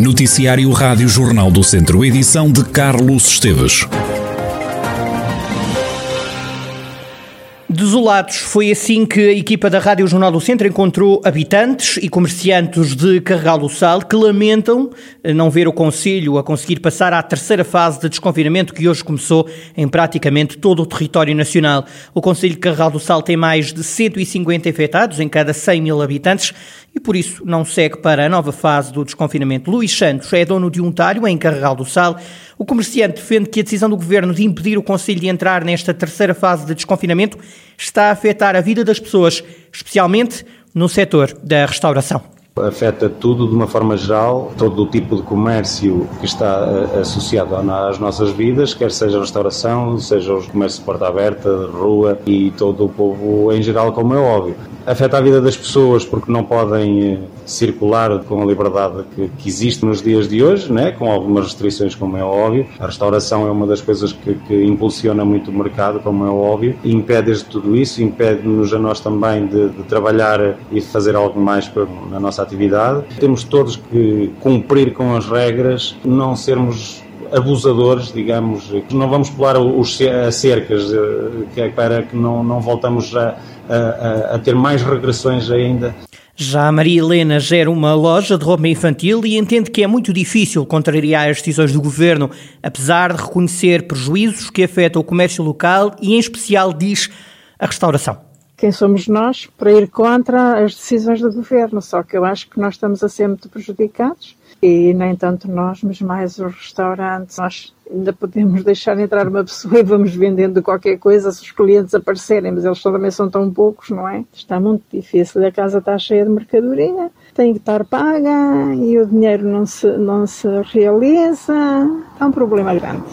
Noticiário Rádio Jornal do Centro, edição de Carlos Esteves. Desolados, foi assim que a equipa da Rádio Jornal do Centro encontrou habitantes e comerciantes de Carregal do Sal que lamentam eh, não ver o Conselho a conseguir passar à terceira fase de desconfinamento que hoje começou em praticamente todo o território nacional. O Conselho de Carregal do Sal tem mais de 150 infectados em cada 100 mil habitantes e por isso não segue para a nova fase do desconfinamento. Luís Santos é dono de um talho em Carregal do Sal. O comerciante defende que a decisão do governo de impedir o Conselho de entrar nesta terceira fase de desconfinamento está a afetar a vida das pessoas, especialmente no setor da restauração. Afeta tudo de uma forma geral, todo o tipo de comércio que está eh, associado às nossas vidas, quer seja restauração, seja os comércios de porta aberta, de rua e todo o povo em geral, como é óbvio afeta a vida das pessoas porque não podem eh, circular com a liberdade que, que, existe nos dias de hoje, né? com algumas restrições, como é óbvio. A restauração é uma das coisas que, que impulsiona muito o mercado, como é óbvio, e impede tudo isso, impede-nos a nós também de, de, trabalhar e fazer algo mais na nossa atividade. Temos todos que cumprir com as regras, não sermos abusadores, digamos, não vamos pular os cercas, eh, é para que não, não voltamos a, a, a ter mais regressões ainda. Já a Maria Helena gera uma loja de roupa infantil e entende que é muito difícil contrariar as decisões do governo, apesar de reconhecer prejuízos que afetam o comércio local e, em especial, diz a restauração. Quem somos nós para ir contra as decisões do governo? Só que eu acho que nós estamos a ser muito prejudicados e nem tanto nós, mas mais os restaurantes. Nós ainda podemos deixar entrar uma pessoa e vamos vendendo qualquer coisa se os clientes aparecerem, mas eles também são tão poucos, não é? Está muito difícil. A casa está cheia de mercadoria, tem que estar paga e o dinheiro não se, não se realiza. É um problema grande.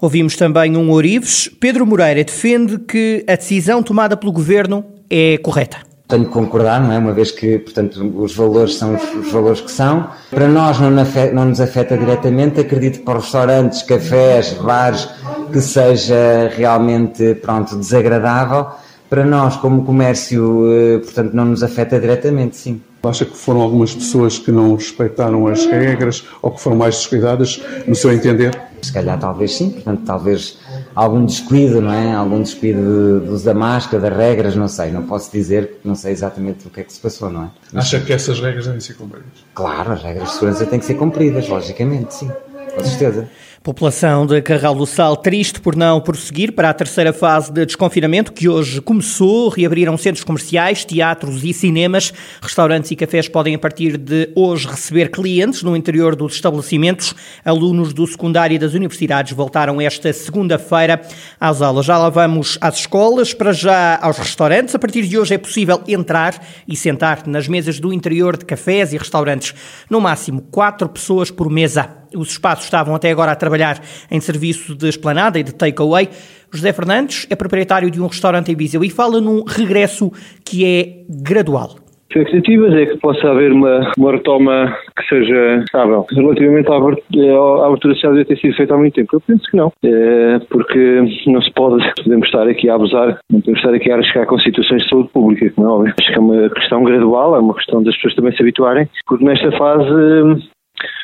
Ouvimos também um Orives. Pedro Moreira defende que a decisão tomada pelo governo é correta tenho que concordar, não é? Uma vez que, portanto, os valores são os, valores que são. Para nós não, afeta, não nos afeta diretamente, acredito que para restaurantes, cafés, bares, que seja realmente, pronto, desagradável. Para nós, como comércio, eh, portanto, não nos afeta diretamente, sim. Acha que foram algumas pessoas que não respeitaram as regras ou que foram mais descuidadas, no seu entender? Se calhar, talvez sim, portanto, talvez algum descuido, não é? Algum descuido de, da máscara, das regras, não sei, não posso dizer, não sei exatamente o que é que se passou, não é? Mas... Acha que essas regras devem ser cumpridas? Claro, as regras de segurança têm que ser cumpridas, logicamente, sim, com certeza. População de Carral do Sal triste por não prosseguir para a terceira fase de desconfinamento que hoje começou. Reabriram centros comerciais, teatros e cinemas. Restaurantes e cafés podem a partir de hoje receber clientes no interior dos estabelecimentos. Alunos do secundário e das universidades voltaram esta segunda-feira às aulas. Já lá vamos às escolas, para já aos restaurantes. A partir de hoje é possível entrar e sentar nas mesas do interior de cafés e restaurantes. No máximo quatro pessoas por mesa. Os espaços estavam até agora a trabalhar em serviço de esplanada e de takeaway. José Fernandes é proprietário de um restaurante em Viseu e fala num regresso que é gradual. As expectativas é que possa haver uma, uma retoma que seja estável. Relativamente à abertura social deve ter sido feita há muito tempo. Eu penso que não, é porque não se pode, podemos estar aqui a abusar, não podemos estar aqui a arriscar com situações de saúde pública, como é óbvio. Acho que é uma questão gradual, é uma questão das pessoas também se habituarem, porque nesta fase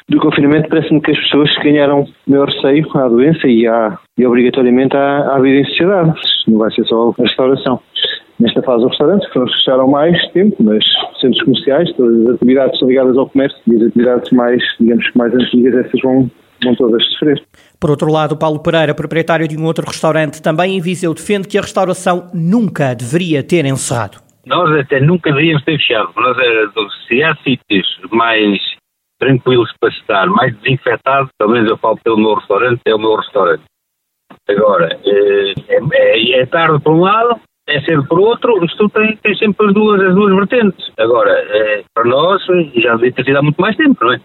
do confinamento parece-me que as pessoas ganharam maior receio à doença e, à, e obrigatoriamente à, à vida em sociedade. Não vai ser só a restauração. Nesta fase, os restaurantes nos fecharam mais tempo, mas centros comerciais, todas as atividades são ligadas ao comércio e as atividades mais, digamos mais antigas, essas vão, vão todas sofrer. Por outro lado, Paulo Pereira, proprietário de um outro restaurante também em Viseu, defende que a restauração nunca deveria ter encerrado. Nós até nunca deveríamos ter fechado. Nós, se há sítios mais tranquilos para estar, mais desinfetado, pelo menos eu falo pelo meu restaurante, é o meu restaurante. Agora, eh, é, é, é tarde por um lado, é cedo por outro, isto tem, tem sempre as duas, as duas vertentes. Agora, é, para nós, já devia ter sido há muito mais tempo, não é?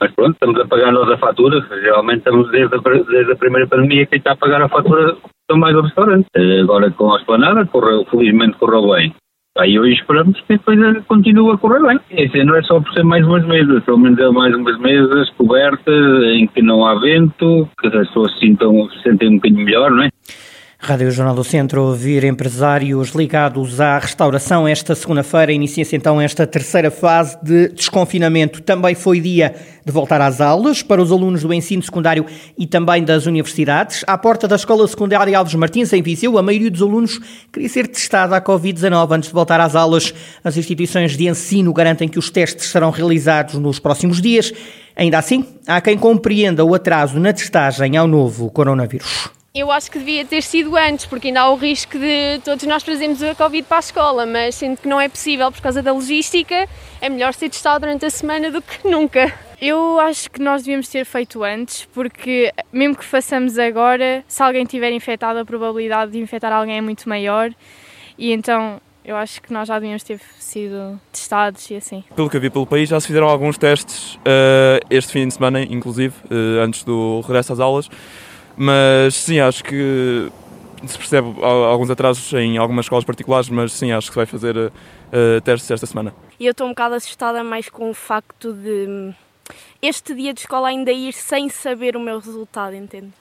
Mas pronto, estamos a pagar nós a fatura, geralmente estamos desde a, desde a primeira pandemia que está a pagar a fatura mais ao restaurante. Eh, agora com a esplanada, correu, felizmente correu bem. Aí hoje esperamos que a coisa continue a correr bem. Esse não é só por ser mais umas mesas, pelo menos é mais umas mesas cobertas, em que não há vento, que as pessoas se, sintam, se sentem um bocadinho melhor, não é? Rádio Jornal do Centro ouvir empresários ligados à restauração. Esta segunda-feira inicia-se então esta terceira fase de desconfinamento. Também foi dia de voltar às aulas para os alunos do ensino secundário e também das universidades. À porta da Escola Secundária Alves Martins, em Viseu, a maioria dos alunos queria ser testada à Covid-19 antes de voltar às aulas. As instituições de ensino garantem que os testes serão realizados nos próximos dias. Ainda assim, há quem compreenda o atraso na testagem ao novo coronavírus. Eu acho que devia ter sido antes, porque ainda há o risco de todos nós trazermos a Covid para a escola, mas sendo que não é possível por causa da logística, é melhor ser testado durante a semana do que nunca. Eu acho que nós devíamos ter feito antes, porque mesmo que façamos agora, se alguém tiver infectado, a probabilidade de infectar alguém é muito maior e então eu acho que nós já devíamos ter sido testados e assim. Pelo que eu vi pelo país, já se fizeram alguns testes uh, este fim de semana, inclusive, uh, antes do regresso às aulas. Mas sim, acho que se percebe alguns atrasos em algumas escolas particulares, mas sim, acho que vai fazer uh, testes esta semana. E eu estou um bocado assustada mais com o facto de hum, este dia de escola ainda ir sem saber o meu resultado, entende?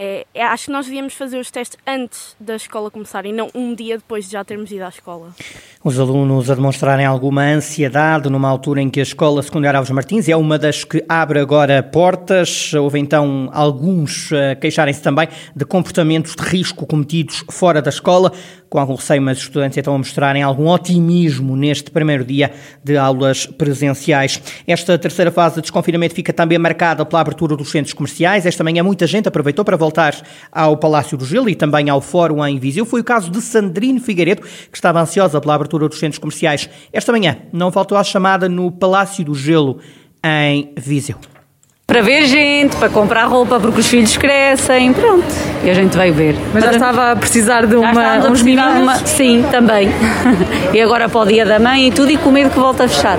É, é, acho que nós devíamos fazer os testes antes da escola começar e não um dia depois de já termos ido à escola. Os alunos a demonstrarem alguma ansiedade numa altura em que a Escola Secundária Alves Martins é uma das que abre agora portas. Houve então alguns a queixarem-se também de comportamentos de risco cometidos fora da escola com algum receio, mas os estudantes então a mostrarem algum otimismo neste primeiro dia de aulas presenciais. Esta terceira fase de desconfinamento fica também marcada pela abertura dos centros comerciais. Esta manhã muita gente aproveitou para voltar ao Palácio do Gelo e também ao Fórum em Viseu. Foi o caso de Sandrine Figueiredo, que estava ansiosa pela abertura dos centros comerciais. Esta manhã não faltou à chamada no Palácio do Gelo em Viseu para ver gente, para comprar roupa porque os filhos crescem, pronto. E a gente veio ver. Mas já estava a precisar de uma, uns mimos? Uma, sim, também. e agora para o dia da mãe e tudo e com medo que volte a fechar.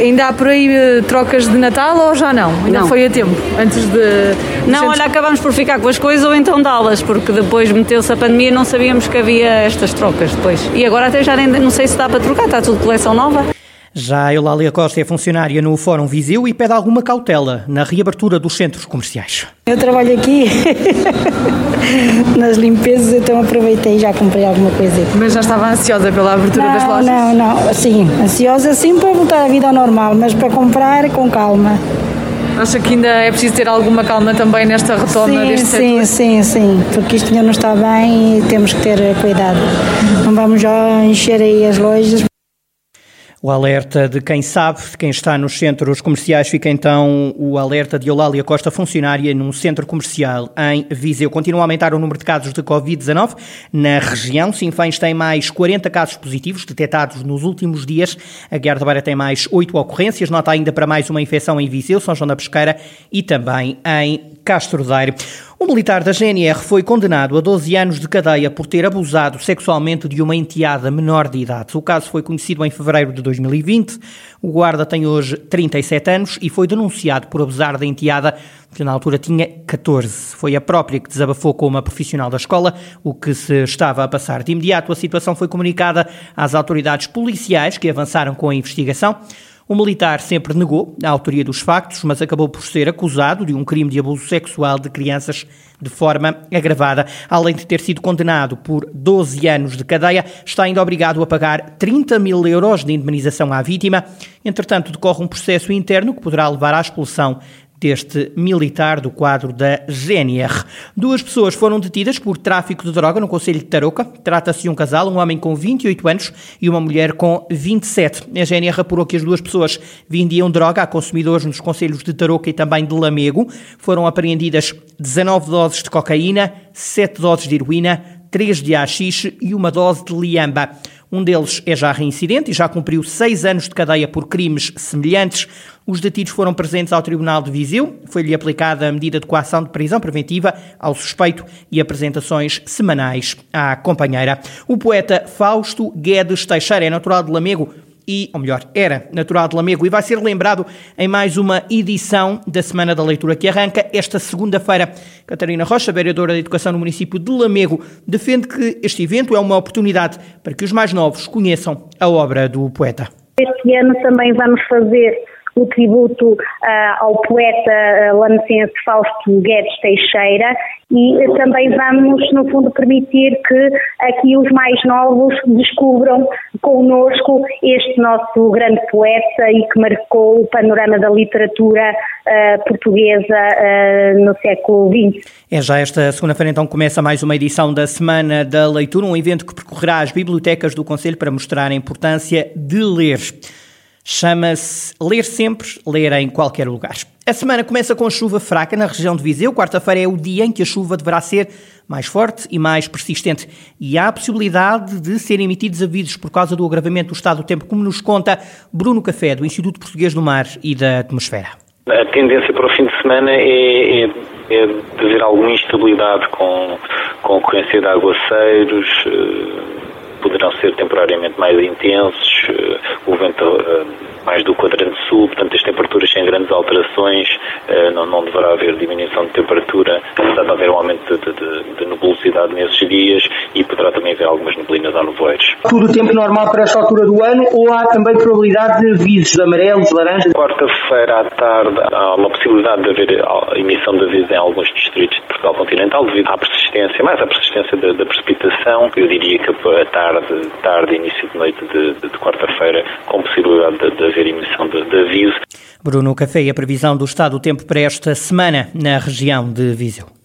Ainda há por aí uh, trocas de Natal ou já não? Ainda não. foi a tempo, antes de... Não, olha, acabamos por ficar com as coisas ou então dá-las, porque depois meteu-se a pandemia e não sabíamos que havia estas trocas depois. E agora até já nem, não sei se dá para trocar, está tudo coleção nova. Já a Eulália Costa é funcionária no Fórum Viseu e pede alguma cautela na reabertura dos centros comerciais. Eu trabalho aqui nas limpezas, então aproveitei e já comprei alguma coisa. Mas já estava ansiosa pela abertura não, das lojas? Não, não, sim, ansiosa sim para voltar à vida ao normal, mas para comprar com calma. Acha que ainda é preciso ter alguma calma também nesta retoma sim, deste sim, setor? Sim, sim, sim, porque isto ainda não está bem e temos que ter cuidado. Não vamos já encher aí as lojas o alerta de quem sabe, de quem está nos centros comerciais, fica então o alerta de Eulália Costa, funcionária num centro comercial em Viseu. Continua a aumentar o número de casos de Covid-19 na região. Sinfãs tem mais 40 casos positivos detectados nos últimos dias. A Guerra da Beira tem mais 8 ocorrências. Nota ainda para mais uma infecção em Viseu, São João da Pesqueira e também em Castro Daire. Um militar da GNR foi condenado a 12 anos de cadeia por ter abusado sexualmente de uma enteada menor de idade. O caso foi conhecido em fevereiro de 2020. O guarda tem hoje 37 anos e foi denunciado por abusar da enteada, que na altura tinha 14. Foi a própria que desabafou com uma profissional da escola o que se estava a passar. De imediato, a situação foi comunicada às autoridades policiais que avançaram com a investigação. O militar sempre negou a autoria dos factos, mas acabou por ser acusado de um crime de abuso sexual de crianças de forma agravada. Além de ter sido condenado por 12 anos de cadeia, está ainda obrigado a pagar 30 mil euros de indemnização à vítima. Entretanto, decorre um processo interno que poderá levar à expulsão deste militar do quadro da GNR. Duas pessoas foram detidas por tráfico de droga no Conselho de Tarouca. Trata-se de um casal, um homem com 28 anos e uma mulher com 27. A GNR apurou que as duas pessoas vendiam droga a consumidores nos Conselhos de Tarouca e também de Lamego. Foram apreendidas 19 doses de cocaína, 7 doses de heroína, 3 de haxixe e uma dose de liamba. Um deles é já reincidente e já cumpriu seis anos de cadeia por crimes semelhantes. Os detidos foram presentes ao Tribunal de Viseu. Foi-lhe aplicada a medida de coação de prisão preventiva ao suspeito e apresentações semanais à companheira. O poeta Fausto Guedes Teixeira é natural de Lamego e, ou melhor, era natural de Lamego e vai ser lembrado em mais uma edição da Semana da Leitura que arranca esta segunda-feira. Catarina Rocha, vereadora de Educação no município de Lamego, defende que este evento é uma oportunidade para que os mais novos conheçam a obra do poeta. Este ano também vamos fazer o tributo ao poeta lamecense Fausto Guedes Teixeira e também vamos, no fundo, permitir que aqui os mais novos descubram connosco este nosso grande poeta e que marcou o panorama da literatura uh, portuguesa uh, no século XX. É já esta segunda-feira então começa mais uma edição da Semana da Leitura, um evento que percorrerá as bibliotecas do Conselho para mostrar a importância de ler. Chama-se Ler Sempre, Ler em Qualquer Lugar. A semana começa com chuva fraca na região de Viseu. Quarta-feira é o dia em que a chuva deverá ser mais forte e mais persistente. E há a possibilidade de serem emitidos avisos por causa do agravamento do estado do tempo, como nos conta Bruno Café, do Instituto Português do Mar e da Atmosfera. A tendência para o fim de semana é, é, é de haver alguma instabilidade com, com ocorrência de aguaceiros, eh, poderão ser temporariamente mais intensos, eh, o vento eh, mais do quadrante sul, portanto as temperaturas sem grandes alterações, eh, não, não deverá haver diminuição de temperatura, apesar de haver um aumento de, de, de nebulosidade nesses dias e poderá também haver algumas neblinas ou nevoeiros. Tudo o tempo normal para esta altura do ano ou há também probabilidade de avisos amarelos, laranjas? Quarta-feira à tarde há uma possibilidade de haver emissão de avisos em alguns distritos de Portugal continental devido à persistência, mais à persistência da, da precipitação. Eu diria que a tarde, tarde início de noite de, de, de quarta-feira com possibilidade de, de haver emissão de, de aviso. Bruno Café a previsão do estado do tempo para esta semana na região de Viseu.